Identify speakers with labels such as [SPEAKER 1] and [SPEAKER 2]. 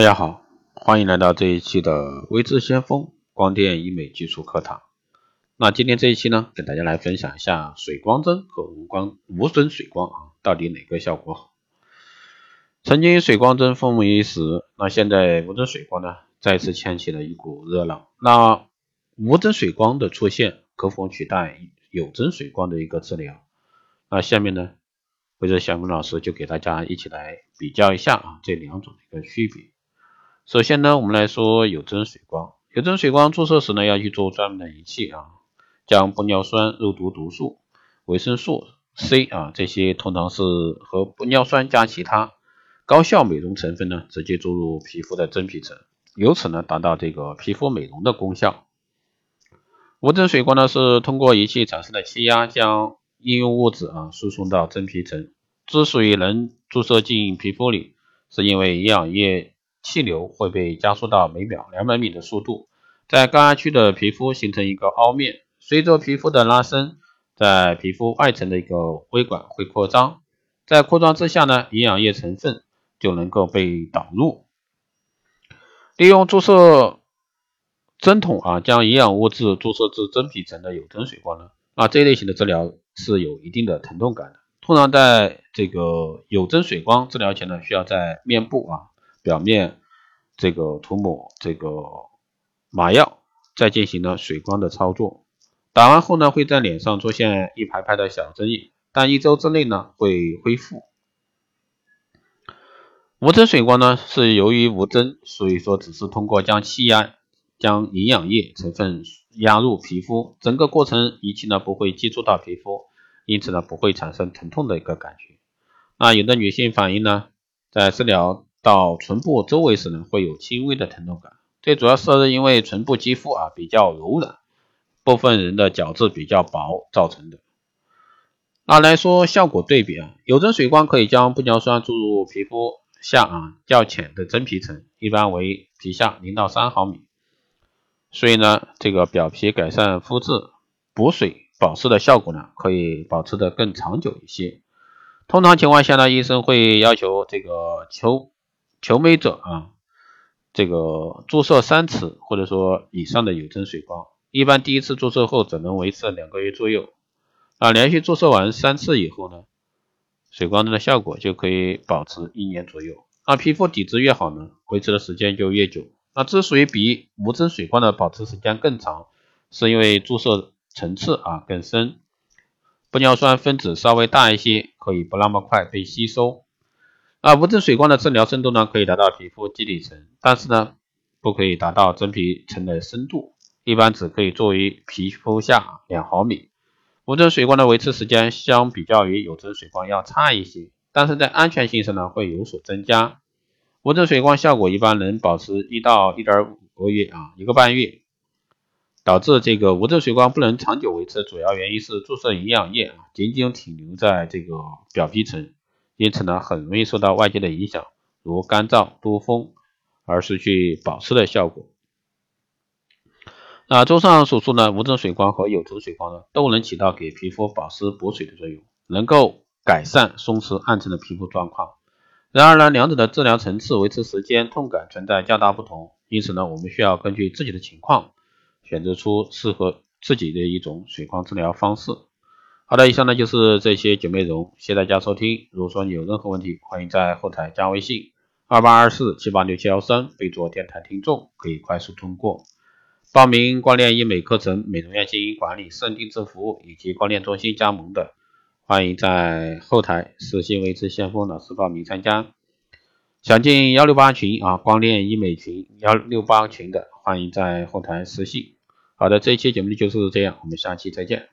[SPEAKER 1] 大家好，欢迎来到这一期的微智先锋光电医美技术课堂。那今天这一期呢，给大家来分享一下水光针和无光无针水光啊，到底哪个效果好？曾经水光针风靡一时，那现在无针水光呢，再次掀起了一股热浪。那无针水光的出现，可否取代有针水光的一个治疗？那下面呢，微智小峰老师就给大家一起来比较一下啊这两种的一个区别。首先呢，我们来说有针水光。有针水光注射时呢，要去做专门的仪器啊，将玻尿酸、肉毒毒素、维生素 C 啊这些通常是和玻尿酸加其他高效美容成分呢，直接注入皮肤的真皮层，由此呢达到这个皮肤美容的功效。无针水光呢是通过仪器产生的气压，将应用物质啊输送到真皮层。之所以能注射进皮肤里，是因为营养液。气流会被加速到每秒两百米的速度，在高压区的皮肤形成一个凹面，随着皮肤的拉伸，在皮肤外层的一个微管会扩张，在扩张之下呢，营养液成分就能够被导入。利用注射针筒啊，将营养物质注射至真皮层的有针水光呢，啊这一类型的治疗是有一定的疼痛感的。通常在这个有针水光治疗前呢，需要在面部啊。表面这个涂抹这个麻药，再进行呢水光的操作。打完后呢，会在脸上出现一排排的小针印，但一周之内呢会恢复。无针水光呢是由于无针，所以说只是通过将气压、将营养液成分压入皮肤，整个过程仪器呢不会接触到皮肤，因此呢不会产生疼痛的一个感觉。那有的女性反映呢，在治疗。到唇部周围时呢，会有轻微的疼痛感，这主要是因为唇部肌肤啊比较柔软，部分人的角质比较薄造成的。那来说效果对比啊，有针水光可以将玻尿酸注入皮肤下啊较浅的真皮层，一般为皮下零到三毫米，所以呢，这个表皮改善肤质、补水保湿的效果呢，可以保持的更长久一些。通常情况下呢，医生会要求这个求。求美者啊，这个注射三次或者说以上的有针水光，一般第一次注射后只能维持两个月左右。啊，连续注射完三次以后呢，水光针的效果就可以保持一年左右。那皮肤底子越好呢，维持的时间就越久。那之所以比无针水光的保持时间更长，是因为注射层次啊更深，玻尿酸分子稍微大一些，可以不那么快被吸收。啊，无针水光的治疗深度呢，可以达到皮肤基底层，但是呢，不可以达到真皮层的深度，一般只可以作为皮肤下两毫米。无针水光的维持时间相比较于有针水光要差一些，但是在安全性上呢会有所增加。无针水光效果一般能保持一到一点五个月啊，一个半月。导致这个无针水光不能长久维持，主要原因是注射营养液啊，仅仅停留在这个表皮层。因此呢，很容易受到外界的影响，如干燥、多风，而失去保湿的效果。那综上所述呢，无针水光和有针水光呢，都能起到给皮肤保湿补水的作用，能够改善松弛暗沉的皮肤状况。然而呢，两者的治疗层次、维持时间、痛感存在较大不同，因此呢，我们需要根据自己的情况，选择出适合自己的一种水光治疗方式。好的，以上呢就是这些九内容，谢谢大家收听。如果说你有任何问题，欢迎在后台加微信二八二四七八六七幺三，备注电台听众，可以快速通过。报名光电医美课程、美容院经营管理、私人定制服务以及光电中心加盟的，欢迎在后台私信为之先锋老师报名参加。想进幺六八群啊，光电医美群幺六八群的，欢迎在后台私信。好的，这一期节目就是这样，我们下期再见。